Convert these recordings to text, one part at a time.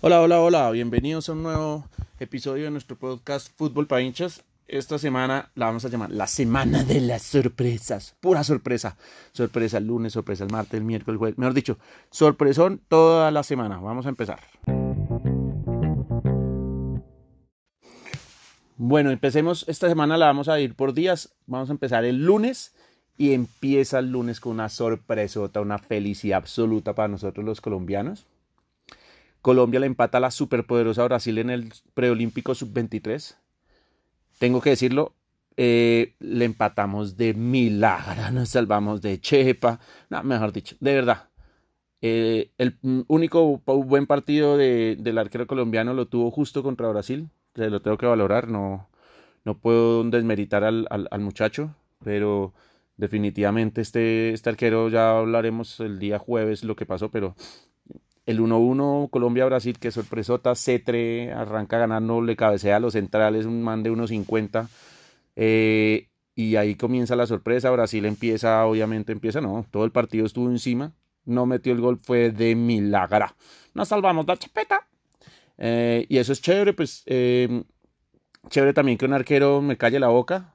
Hola, hola, hola, bienvenidos a un nuevo episodio de nuestro podcast Fútbol para hinchas. Esta semana la vamos a llamar la semana de las sorpresas. Pura sorpresa. Sorpresa el lunes, sorpresa el martes, el miércoles, el jueves. Mejor dicho, sorpresón toda la semana. Vamos a empezar. Bueno, empecemos. Esta semana la vamos a ir por días. Vamos a empezar el lunes y empieza el lunes con una sorpresota, una felicidad absoluta para nosotros los colombianos. Colombia le empata a la superpoderosa Brasil en el preolímpico sub-23. Tengo que decirlo, eh, le empatamos de milagro, nos salvamos de chepa, no, mejor dicho, de verdad. Eh, el único buen partido del arquero colombiano lo tuvo justo contra Brasil, lo tengo que valorar, no, no puedo desmeritar al, al, muchacho, pero definitivamente este, este arquero ya hablaremos el día jueves lo que pasó, pero el 1-1 Colombia-Brasil, que sorpresota, Cetre arranca ganando, le cabecea a los centrales, un man de 1.50. Eh, y ahí comienza la sorpresa. Brasil empieza, obviamente empieza, no, todo el partido estuvo encima. No metió el gol, fue de milagra. Nos salvamos la chapeta. Eh, y eso es chévere, pues eh, chévere también que un arquero me calle la boca,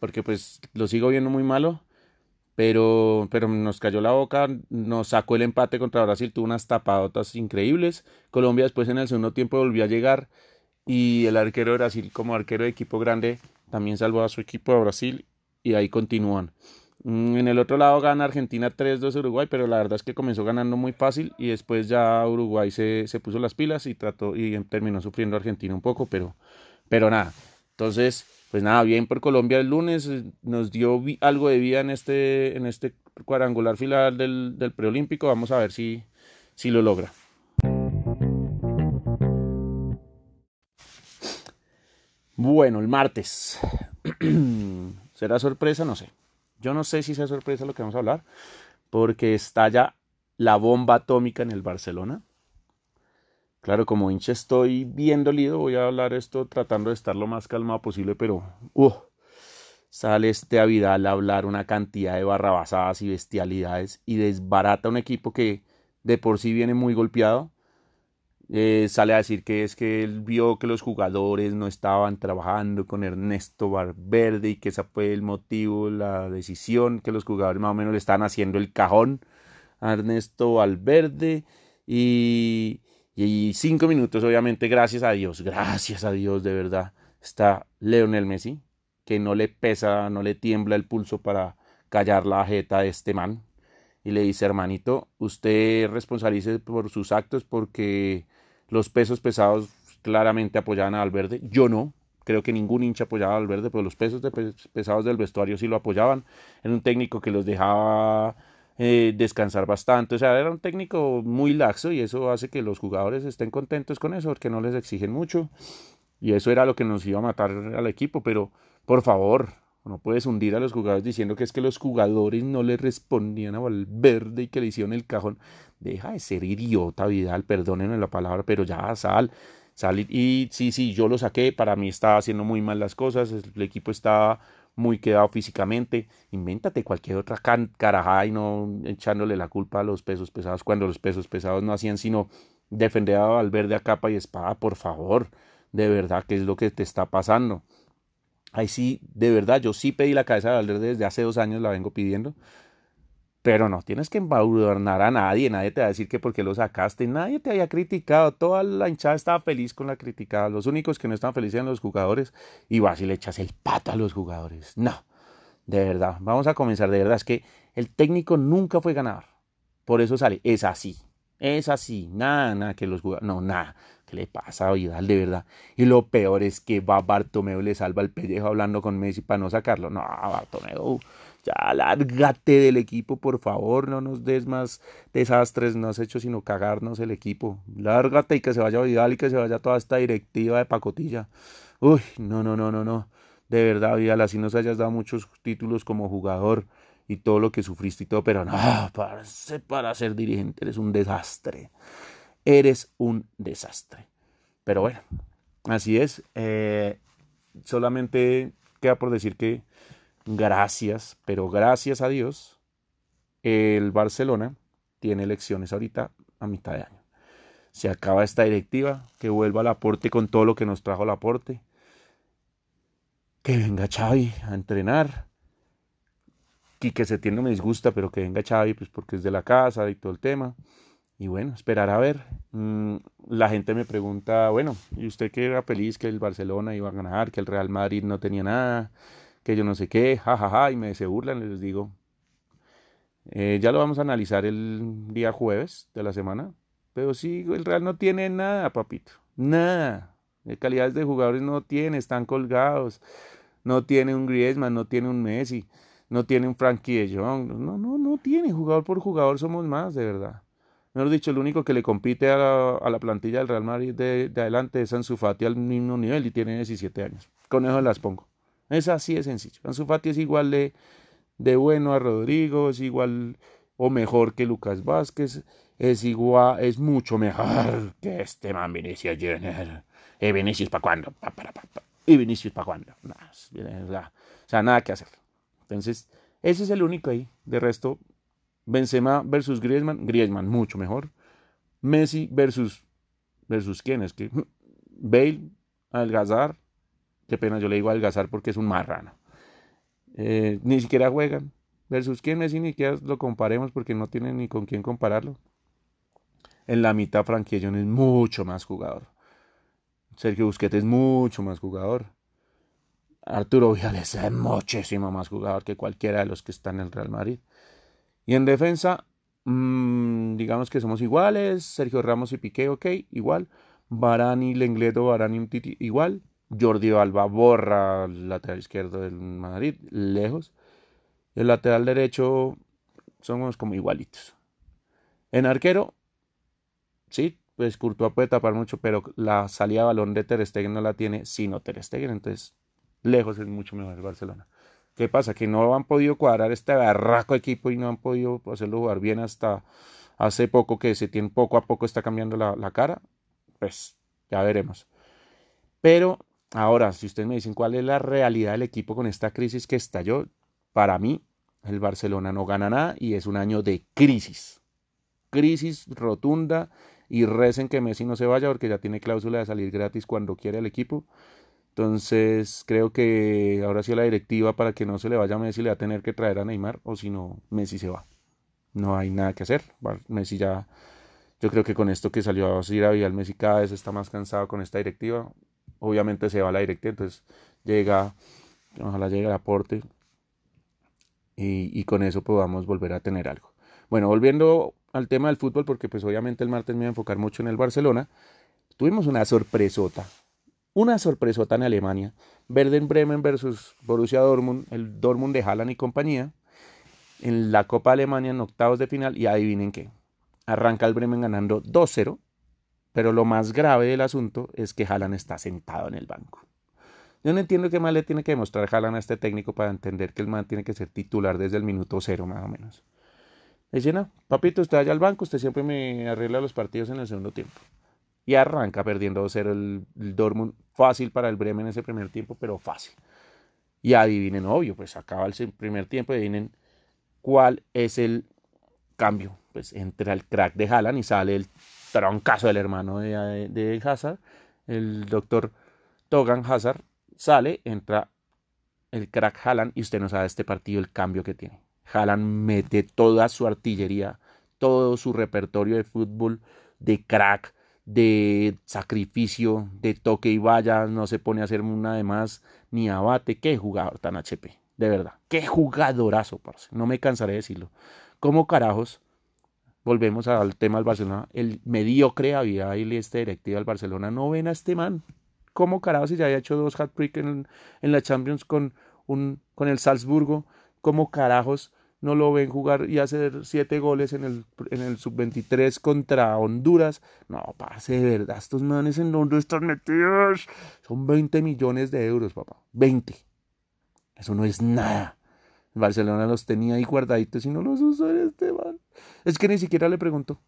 porque pues lo sigo viendo muy malo pero, pero nos cayó la boca, nos sacó el empate contra Brasil, tuvo unas tapadotas increíbles. Colombia después en el segundo tiempo volvió a llegar y el arquero de Brasil como arquero de equipo grande también salvó a su equipo de Brasil y ahí continúan. Mm, en el otro lado gana Argentina 3-2 Uruguay, pero la verdad es que comenzó ganando muy fácil y después ya Uruguay se, se puso las pilas y trató y terminó sufriendo Argentina un poco, pero, pero nada. Entonces, pues nada, bien por Colombia el lunes, eh, nos dio algo de vida en este, en este cuadrangular final del, del preolímpico, vamos a ver si, si lo logra. Bueno, el martes. ¿Será sorpresa? No sé. Yo no sé si sea sorpresa lo que vamos a hablar, porque estalla la bomba atómica en el Barcelona. Claro, como hincha estoy bien dolido, voy a hablar esto tratando de estar lo más calmado posible, pero uh, sale este a Vidal a hablar una cantidad de barrabasadas y bestialidades y desbarata un equipo que de por sí viene muy golpeado. Eh, sale a decir que es que él vio que los jugadores no estaban trabajando con Ernesto Valverde y que ese fue el motivo, la decisión, que los jugadores más o menos le están haciendo el cajón a Ernesto Valverde y y cinco minutos, obviamente, gracias a Dios, gracias a Dios, de verdad, está Leonel Messi, que no le pesa, no le tiembla el pulso para callar la jeta de este man. Y le dice, hermanito, usted responsabilice por sus actos porque los pesos pesados claramente apoyaban a Valverde. Yo no, creo que ningún hincha apoyaba a Valverde, pero los pesos pesados del vestuario sí lo apoyaban. Era un técnico que los dejaba eh, descansar bastante. O sea, era un técnico muy laxo y eso hace que los jugadores estén contentos con eso, porque no les exigen mucho. Y eso era lo que nos iba a matar al equipo. Pero, por favor, no puedes hundir a los jugadores diciendo que es que los jugadores no le respondían a Valverde y que le hicieron el cajón. Deja de ser idiota, Vidal, perdónenme la palabra, pero ya sal. Sal y sí, sí, yo lo saqué, para mí estaba haciendo muy mal las cosas, el equipo estaba muy quedado físicamente. Invéntate cualquier otra carajada y no echándole la culpa a los pesos pesados cuando los pesos pesados no hacían sino defender a Valverde a capa y espada, por favor. De verdad, ¿qué es lo que te está pasando? Ahí sí, de verdad, yo sí pedí la cabeza de Valverde desde hace dos años, la vengo pidiendo. Pero no tienes que embadurnar a nadie, nadie te va a decir que porque lo sacaste, nadie te había criticado, toda la hinchada estaba feliz con la criticada, los únicos que no estaban felices eran los jugadores y vas y le echas el pato a los jugadores. No, de verdad, vamos a comenzar, de verdad, es que el técnico nunca fue ganador, por eso sale, es así, es así, nada, nada que los jugadores, no, nada, ¿qué le pasa a Vidal, de verdad? Y lo peor es que va Bartomeu, le salva el pellejo hablando con Messi para no sacarlo, no, Bartomeu ya lárgate del equipo, por favor, no nos des más desastres, no has hecho sino cagarnos el equipo. Lárgate y que se vaya Vidal y que se vaya toda esta directiva de pacotilla. Uy, no, no, no, no, no. De verdad, Vidal, así nos hayas dado muchos títulos como jugador y todo lo que sufriste y todo, pero no, para, para ser dirigente eres un desastre. Eres un desastre. Pero bueno, así es. Eh, solamente queda por decir que gracias, pero gracias a Dios, el Barcelona tiene elecciones ahorita a mitad de año. Se acaba esta directiva, que vuelva al aporte con todo lo que nos trajo el aporte. Que venga Xavi a entrenar. Y que se tiene me disgusta, pero que venga Xavi, pues porque es de la casa y todo el tema. Y bueno, esperar a ver. Mm, la gente me pregunta, bueno, ¿y usted qué era feliz que el Barcelona iba a ganar, que el Real Madrid no tenía nada, que yo no sé qué, jajaja, ja, ja, y me se burlan, les digo. Eh, ya lo vamos a analizar el día jueves de la semana. Pero sí, el Real no tiene nada, papito. Nada. De calidades de jugadores no tiene, están colgados. No tiene un Griezmann, no tiene un Messi, no tiene un Frankie de Jong. No, no, no tiene. Jugador por jugador somos más, de verdad. Mejor dicho, el único que le compite a la, plantilla del Real Madrid de, adelante es Ansu Fati al mismo nivel y tiene 17 años. Con eso las pongo. Es así de sencillo. Ansu Fati es igual de, bueno a Rodrigo, es igual o mejor que Lucas Vázquez, es igual, es mucho mejor que este man Vinicius Junior. ¿Y Vinicius para cuándo? ¿Y Vinicius para cuándo? o sea, nada que hacer. Entonces, ese es el único ahí. De resto, Benzema versus Griezmann, Griezmann mucho mejor. Messi versus versus quién es que Bale, Algazar, qué pena yo le digo Algazar porque es un marrano. Eh, ni siquiera juegan. Versus quién Messi ni siquiera lo comparemos porque no tienen ni con quién compararlo. En la mitad Frankie es mucho más jugador. Sergio Busquets es mucho más jugador. Arturo Vidal es muchísimo más jugador que cualquiera de los que están en el Real Madrid. Y en defensa, mmm, digamos que somos iguales. Sergio Ramos y Piqué, ok, igual. Barani, Lengledo, Barani, Titi, igual. Jordi Alba borra el lateral izquierdo del Madrid, lejos. El lateral derecho somos como igualitos. En arquero, sí, pues Courtois puede tapar mucho, pero la salida de balón de Ter Stegen no la tiene sino Ter Stegen, entonces lejos es mucho mejor el Barcelona. ¿Qué pasa? Que no han podido cuadrar este barraco equipo y no han podido hacerlo jugar bien hasta hace poco que se tiene poco a poco está cambiando la, cara. Pues ya veremos. Pero ahora, si ustedes me dicen cuál es la realidad del equipo con esta crisis que estalló, para mí el Barcelona no gana nada y es un año de crisis. Crisis rotunda y recen que Messi no se vaya porque ya tiene cláusula de salir gratis cuando quiere el equipo. Entonces creo que ahora sí la directiva para que no se le vaya a Messi le va a tener que traer a Neymar o si no Messi se va. No hay nada que hacer. Messi ya, yo creo que con esto que salió a ir a Vidal, Messi cada vez está más cansado con esta directiva. Obviamente se va a la directiva, entonces llega, ojalá llegue el aporte y, y con eso podamos volver a tener algo. Bueno, volviendo al tema del fútbol, porque pues obviamente el martes me voy a enfocar mucho en el Barcelona, tuvimos una sorpresota una sorpresota en Alemania. Werder Bremen versus Borussia Dortmund, el Dortmund de Haaland y compañía, en la Copa Alemania en octavos de final. Y adivinen qué. Arranca el Bremen ganando 2-0. Pero lo más grave del asunto es que Haaland está sentado en el banco. Yo no entiendo qué más le tiene que demostrar Haaland a este técnico para entender que el man tiene que ser titular desde el minuto cero más o menos. Dice, no, papito, usted allá al banco, usted siempre me arregla los partidos en el segundo tiempo y arranca perdiendo 2-0 el, Dortmund. Fácil para el Bremen en ese primer tiempo, pero fácil. Y adivinen, obvio, pues acaba el primer tiempo y adivinen cuál es el cambio. Pues entra el crack de Haaland y sale el troncazo del hermano de, de Hazard, el doctor Togan Hazard, sale, entra el crack Haaland y usted no sabe este partido el cambio que tiene. Haaland mete toda su artillería, todo su repertorio de fútbol, de crack, de sacrificio, de toque y vaya, no se pone a hacer una de más, ni abate. Qué jugador tan HP, de verdad. Qué jugadorazo. No me cansaré de decirlo. ¿Cómo carajos? Volvemos al tema del Barcelona. El mediocre había ahí este directivo del Barcelona. No ven a este man. ¿Cómo carajos si ya había hecho dos hat-trick en, en, la Champions con, un, con el Salzburgo? ¿Cómo carajos no lo ven jugar y hacer siete goles en el, en el sub-23 contra Honduras. No, parce, de verdad, estos manes en dónde están metidos. Son 20 millones de euros, papá. 20. Eso no es nada. Barcelona los tenía ahí guardaditos y no los usó este man. Es que ni siquiera le preguntó.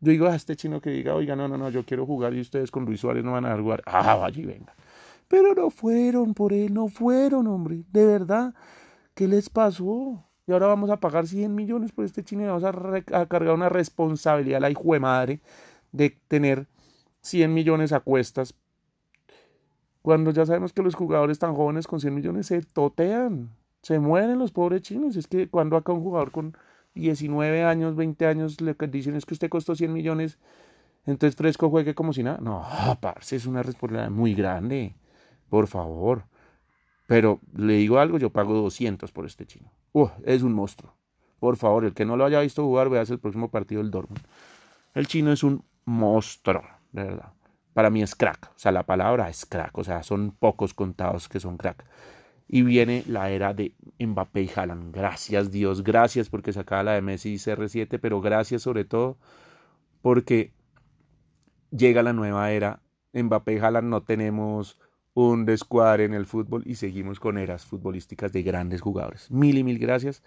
Yo digo a este chino que diga, oiga, no, no, no, yo quiero jugar y ustedes con Luis Suárez no van a jugar. Ah, vaya y venga. Pero no fueron por él, no fueron, hombre. De verdad, ¿qué les pasó? Y ahora vamos a pagar 100 millones por este chino y vamos a, cargar una responsabilidad la hijo de madre de tener 100 millones a cuestas. Cuando ya sabemos que los jugadores tan jóvenes con 100 millones se totean, se mueren los pobres chinos. Es que cuando acá un jugador con 19 años, 20 años le dicen es que usted costó 100 millones, entonces fresco juegue como si nada. No, parce, es una responsabilidad muy grande. Por favor. Pero le digo algo, yo pago 200 por este chino. Uh, es un monstruo. Por favor, el que no lo haya visto jugar, veas el próximo partido del Dortmund. El chino es un monstruo, de verdad. Para mí es crack. O sea, la palabra es crack. O sea, son pocos contados que son crack. Y viene la era de Mbappé y Haaland. Gracias Dios, gracias porque se acaba la de Messi y CR7, pero gracias sobre todo porque llega la nueva era. Mbappé y Haaland no tenemos un descuadre en el fútbol y seguimos con eras futbolísticas de grandes jugadores. Mil y mil gracias.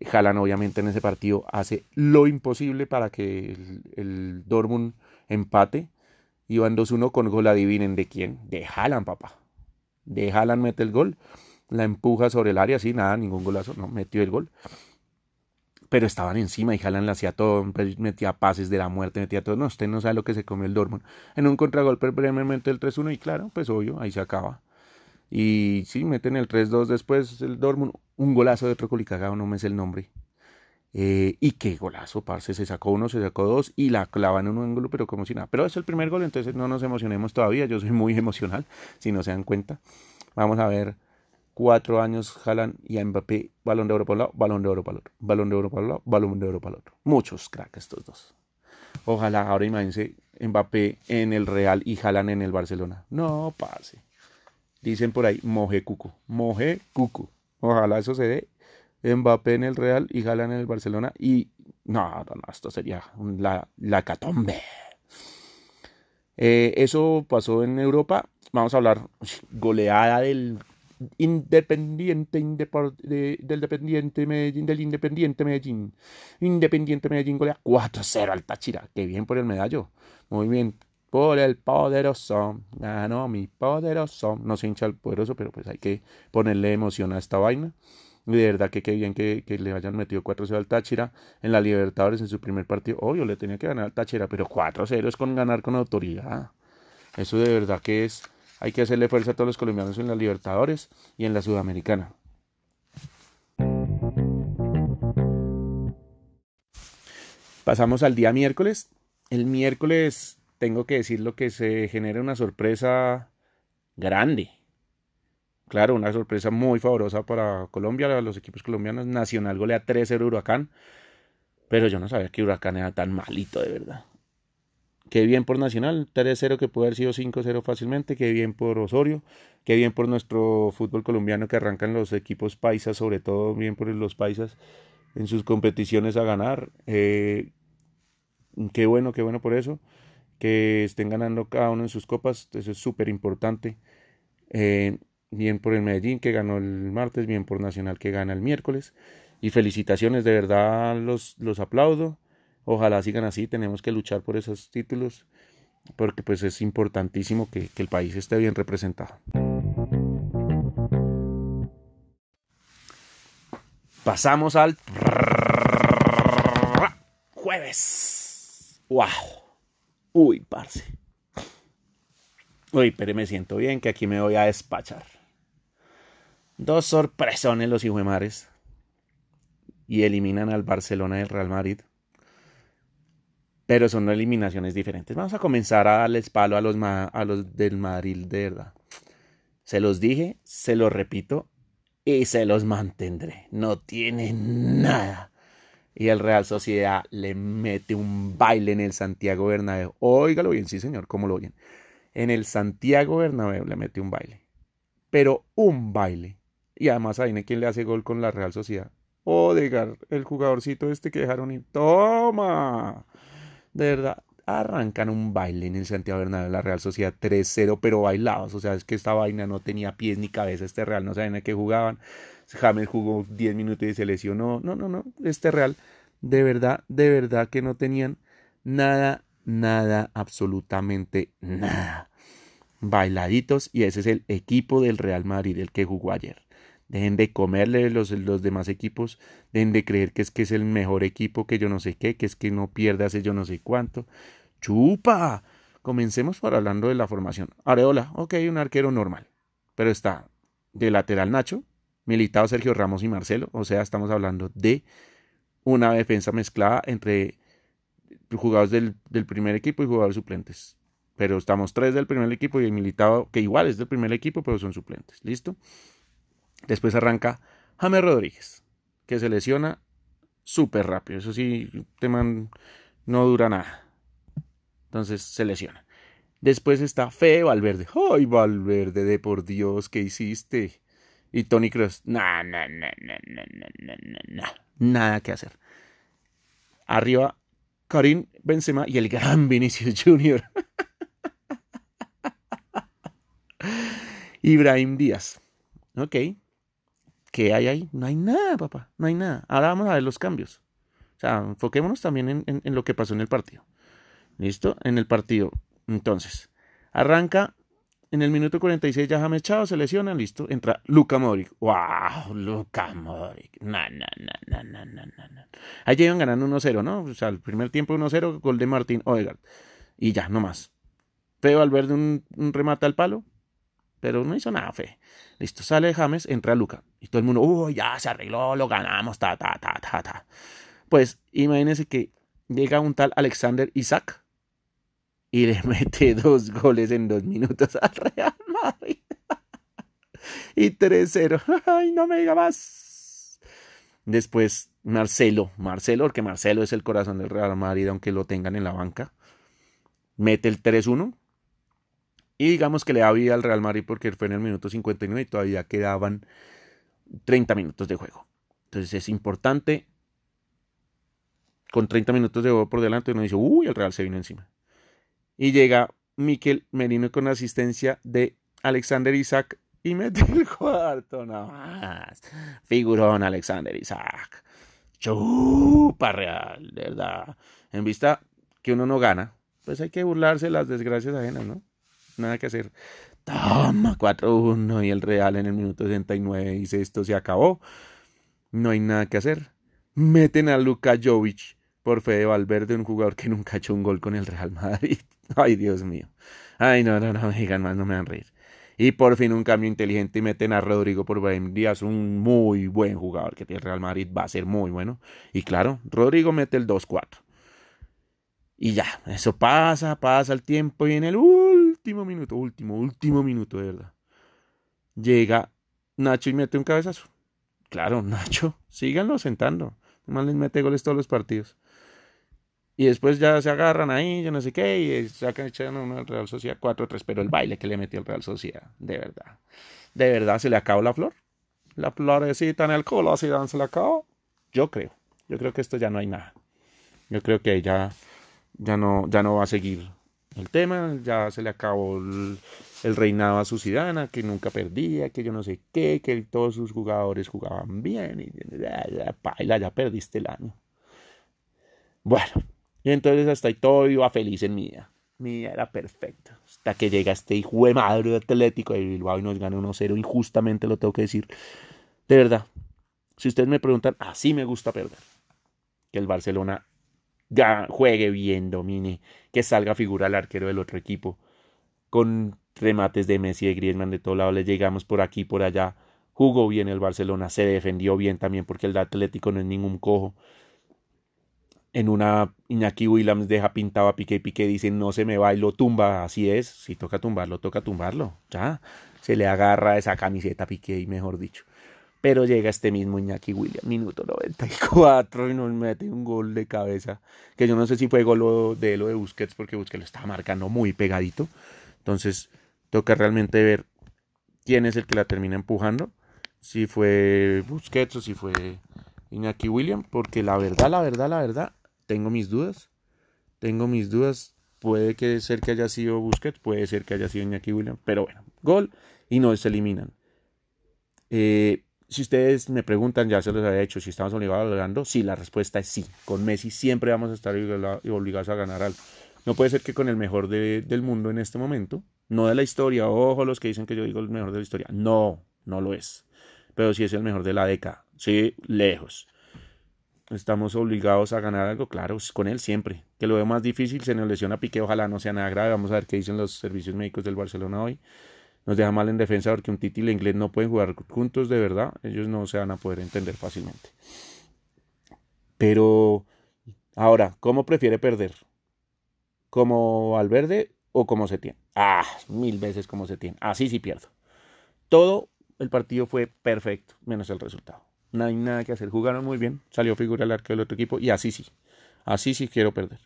Jalan obviamente en ese partido hace lo imposible para que el, el Dortmund empate. Iban 2-1 con gol, adivinen de quién. De Haaland, papá. De Haaland mete el gol. La empuja sobre el área, sí, nada, ningún golazo, no, metió el gol pero estaban encima y Jalan le hacía todo, metía pases de la muerte, metía todo. No, usted no sabe lo que se comió el Dortmund. En un contragolpe brevemente el 3-1 y claro, pues obvio, ahí se acaba. Y sí, meten el 3-2 después el Dortmund, un golazo de otro colicagado, no me sé el nombre. Eh, y qué golazo, parce, se sacó uno, se sacó dos y la clavan en un ángulo, pero como si nada. Pero es el primer gol, entonces no nos emocionemos todavía. Yo soy muy emocional, si no se dan cuenta. Vamos a ver cuatro años jalan y a Mbappé balón de oro para un lado, balón de oro para el otro, balón de oro para un lado, balón de oro para el otro. Muchos cracks estos dos. Ojalá ahora imagínense Mbappé en el Real y jalan en el Barcelona. No pase. Dicen por ahí, moje cuco, moje cuco. Ojalá eso se dé. Mbappé en el Real y jalan en el Barcelona. Y no, no, no esto sería la, la catombe. Eh, eso pasó en Europa. Vamos a hablar goleada del Independiente del Dependiente Medellín, del Independiente Medellín. Independiente Medellín golea 4-0 al Táchira. Qué bien por el medallo. Muy bien. Por el poderoso. Ganó mi poderoso. No se hincha el poderoso, pero pues hay que ponerle emoción a esta vaina. Y de verdad que qué bien que, que le hayan metido 4-0 al Táchira en la Libertadores en su primer partido. Obvio, le tenía que ganar al Táchira, pero 4-0 es con ganar con autoridad. Eso de verdad que es hay que hacerle fuerza a todos los colombianos en la Libertadores y en la Sudamericana. Pasamos al día miércoles. El miércoles tengo que decir lo que se genera una sorpresa grande. Claro, una sorpresa muy favorosa para Colombia, los equipos colombianos. Nacional golea 3-0 Huracán. Pero yo no sabía que Huracán era tan malito, de verdad. Qué bien por Nacional, 3-0 que puede haber sido 5-0 fácilmente, qué bien por Osorio, qué bien por nuestro fútbol colombiano que arrancan los equipos paisas, sobre todo bien por los paisas en sus competiciones a ganar. Eh, qué bueno, qué bueno por eso, que estén ganando cada uno en sus copas, eso es súper importante. Eh, bien por el Medellín que ganó el martes, bien por Nacional que gana el miércoles. Y felicitaciones, de verdad los, los aplaudo. Ojalá sigan así, tenemos que luchar por esos títulos porque pues es importantísimo que, el país esté bien representado. Pasamos al jueves. ¡Wow! Uy, parce. Uy, pero me siento bien que aquí me voy a despachar. Dos sorpresones los mares Y eliminan al Barcelona y el Real Madrid pero son eliminaciones diferentes. Vamos a comenzar a darles palo a los, a los del Madrid de verdad. Se los dije, se los repito y se los mantendré. No tiene nada. Y el Real Sociedad le mete un baile en el Santiago Bernabéu. Óigalo bien, sí señor, ¿cómo lo oyen? En el Santiago Bernabéu le mete un baile. Pero un baile. Y además ahí quién le hace gol con la Real Sociedad. Odegar, el jugadorcito este que dejaron ir. ¡Toma! De verdad, arrancan un baile en el Santiago Bernabéu la Real Sociedad 3-0, pero bailados. O sea, es que esta vaina no tenía pies ni cabeza. Este Real no saben a qué jugaban. James jugó 10 minutos y se lesionó. No, no, no. Este Real, de verdad, de verdad que no tenían nada, nada, absolutamente nada. bailaditos y ese es el equipo del Real Madrid, el que jugó ayer. Dejen de comerle los, los demás equipos, dejen de creer que es que es el mejor equipo, que yo no sé qué, que es que no pierde hace yo no sé cuánto. ¡Chupa! Comencemos por hablando de la formación. Areola, ok, un arquero normal. Pero está de lateral Nacho, militado Sergio Ramos y Marcelo. O sea, estamos hablando de una defensa mezclada entre jugadores del, del primer equipo y jugadores suplentes. Pero estamos tres del primer equipo y el militado, que igual es del primer equipo, pero son suplentes. ¿Listo? Después arranca James Rodríguez, que se lesiona súper rápido. Eso sí, tema no dura nada. Entonces se lesiona. Después está Feo Valverde. ¡Ay, Valverde, de por Dios, qué hiciste! Y Tony Cross. Nah, nah, nah, nah, nah. Nada que hacer. Arriba, Karim Benzema y el gran Vinicius Jr. Ibrahim Díaz. Ok. ¿Qué hay ahí? No hay nada, papá. No hay nada. Ahora vamos a ver los cambios. O sea, enfoquémonos también en, en, lo que pasó en el partido. ¿Listo? En el partido. Entonces, arranca en el minuto 46 ya James Chao se lesiona, listo. Entra Luca Modric. ¡Wow! Luca Modric. No, no, no, no, no, no, Ahí llegan ganando 1-0, ¿no? O sea, el primer tiempo 1-0, gol de Martín Odegaard. Y ya, no más. Feo al ver un, un remate al palo, pero no hizo nada, fe. Listo, sale James, entra Luca. Y todo el mundo, uy, ya se arregló, lo ganamos, ta, ta, ta, ta, ta. Pues imagínense que llega un tal Alexander Isaac y le mete dos goles en dos minutos al Real Madrid. y 3-0. Ay, no me diga más. Después Marcelo, Marcelo, porque Marcelo es el corazón del Real Madrid, aunque lo tengan en la banca. Mete el 3-1. Y digamos que le da vida al Real Madrid porque fue en el minuto 59 y todavía quedaban 30 minutos de juego. Entonces es importante. Con 30 minutos de juego por delante uno dice, uy, el Real se vino encima. Y llega Miquel Merino con asistencia de Alexander Isaac y mete el cuarto nada más. Figurón Alexander Isaac. Chupa real, verdad. En vista que uno no gana, pues hay que burlarse las desgracias ajenas, ¿no? Nada que hacer. Toma, 4-1 y el Real en el minuto 69 dice esto se acabó. No hay nada que hacer. Meten a Luka Jovic por Fede Valverde, un jugador que nunca ha hecho un gol con el Real Madrid. Ay, Dios mío. Ay, no, no, no me digan más, no me van a reír. Y por fin un cambio inteligente y meten a Rodrigo por Brahim Díaz, un muy buen jugador que tiene el Real Madrid, va a ser muy bueno. Y claro, Rodrigo mete el 2-4. Y ya, eso pasa, pasa el tiempo y en el último minuto, último, último minuto, de verdad. Llega Nacho y mete un cabezazo. Claro, Nacho, síganlo sentando. Nomás les mete goles todos los partidos. Y después ya se agarran ahí, yo no sé qué, y sacan echan una Real Sociedad 4-3, pero el baile que le metió el Real Sociedad, de verdad. De verdad se le acabó la flor. La florecita en el culo, así se le acabó. Yo creo. Yo creo que esto ya no hay nada. Yo creo que ya, ya, no, ya no va a seguir el tema. Ya se le acabó el, el reinado a su ciudadana, que nunca perdía, que yo no sé qué, que todos sus jugadores jugaban bien. Y ya, ya, ya perdiste el año. Bueno, y entonces hasta ahí todo iba feliz en mi vida. Mi vida era perfecta. Hasta que llega este hijo de madre atlético de Bilbao y nos gana 1-0. Injustamente lo tengo que decir. De verdad. Si ustedes me preguntan, así me gusta perder. Que el Barcelona juegue bien, domine, que salga figura al arquero del otro equipo. Con remates de Messi y de Griezmann de todo lado, le llegamos por aquí, por allá. Jugó bien el Barcelona, se defendió bien también porque el Atlético no es ningún cojo en una Iñaki Williams deja pintado a Piqué Piqué dice no se me va y lo tumba, así es, si toca tumbarlo, toca tumbarlo, ya, se le agarra esa camiseta a Piqué mejor dicho. Pero llega este mismo Iñaki Williams, minuto 94 y nos mete un gol de cabeza, que yo no sé si fue gol de lo de Busquets porque Busquets lo estaba marcando muy pegadito. Entonces toca realmente ver quién es el que la termina empujando, si fue Busquets o si fue Iñaki Williams, porque la verdad, la verdad, la verdad, tengo mis dudas. Tengo mis dudas. Puede que ser que haya sido Busquets, puede ser que haya sido Iñaki Williams, pero bueno, gol y no se eliminan. Eh, si ustedes me preguntan, ya se los había hecho, si estamos obligados a ganando, sí, la respuesta es sí. Con Messi siempre vamos a estar obligados a ganar algo. No puede ser que con el mejor de, del mundo en este momento, No de la historia, ojo los que dicen que yo digo el mejor de la historia. No, no lo es. Pero sí es el mejor de la década. Sí, lejos. Estamos obligados a ganar algo, claro, con él siempre. Que lo veo más difícil, se nos lesiona Piqué, ojalá no sea nada grave. Vamos a ver qué dicen los servicios médicos del Barcelona hoy. Nos deja mal en defensa porque un Titi y el inglés no pueden jugar juntos de verdad. Ellos no se van a poder entender fácilmente. Pero ahora, ¿cómo prefiere perder? ¿Como Valverde o como tiene? Ah, mil veces como tiene. Así sí pierdo. Todo el partido fue perfecto, menos el resultado. No hay nada que hacer. Jugaron muy bien. Salió figura el arco del otro equipo. Y así sí. Así sí quiero perder.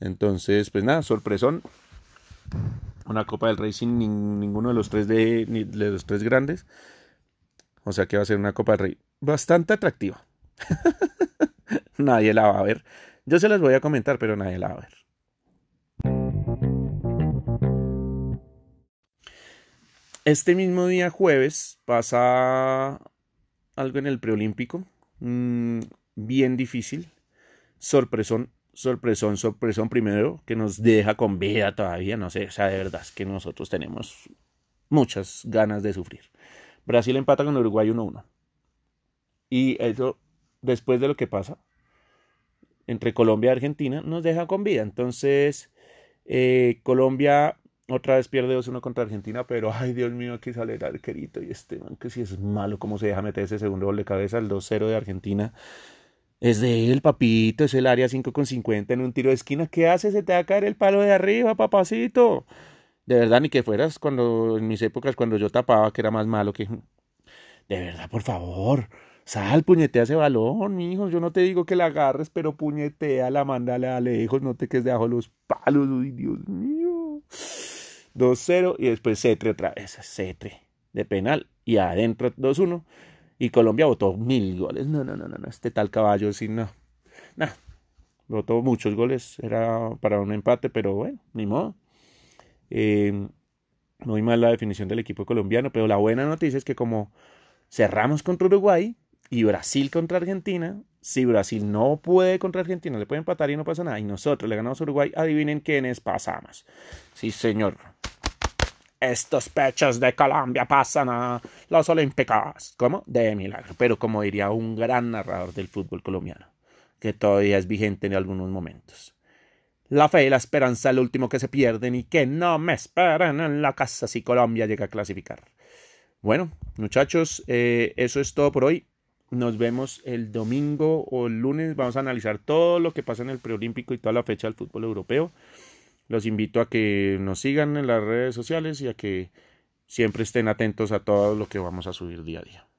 Entonces, pues nada, sorpresón. Una Copa del Rey sin ninguno de los tres de, los tres grandes. O sea que va a ser una Copa del Rey bastante atractiva. nadie la va a ver. Yo se las voy a comentar, pero nadie la va a ver. Este mismo día jueves pasa algo en el preolímpico, mm, bien difícil, sorpresón, sorpresón, sorpresón primero, que nos deja con vida todavía, no sé, o sea, de verdad es que nosotros tenemos muchas ganas de sufrir. Brasil empata con Uruguay 1-1. Y eso, después de lo que pasa entre Colombia y Argentina, nos deja con vida. Entonces, eh, Colombia otra vez pierde 2-1 contra Argentina, pero ay Dios mío, que sale el arquerito y este man que si es malo cómo se deja meter ese segundo gol de cabeza, el 2-0 de Argentina. Es de él, papito, es el área 5 con 50 en un tiro de esquina. ¿Qué hace? Se te va a caer el palo de arriba, papacito. De verdad, ni que fueras cuando, en mis épocas, cuando yo tapaba, que era más malo que. De verdad, por favor. Sal, puñetea ese balón, hijo. Yo no te digo que la agarres, pero puñetea, la mándale a lejos, no te quedes debajo de los palos. Uy, Dios mío. 2-0 y después Cetre otra vez. Cetre de penal y adentro 2-1. Y Colombia votó mil goles. No, no, no, no, este tal caballo, sí, no. No, votó muchos goles. Era para un empate, pero bueno, ni modo. Eh, muy mal la definición del equipo colombiano, pero la buena noticia es que como cerramos contra Uruguay y Brasil contra Argentina, si Brasil no puede contra Argentina, le puede empatar y no pasa nada, y nosotros le ganamos a Uruguay, adivinen quiénes pasamos. Sí, señor estos pechos de Colombia pasan a los Olímpicos. ¿Cómo? De milagro. Pero como diría un gran narrador del fútbol colombiano, que todavía es vigente en algunos momentos. La fe y la esperanza es lo último que se pierden y que no me esperen en la casa si Colombia llega a clasificar. Bueno, muchachos, eh, eso es todo por hoy. Nos vemos el domingo o el lunes. Vamos a analizar todo lo que pasa en el preolímpico y toda la fecha del fútbol europeo. Los invito a que nos sigan en las redes sociales y a que siempre estén atentos a todo lo que vamos a subir día a día.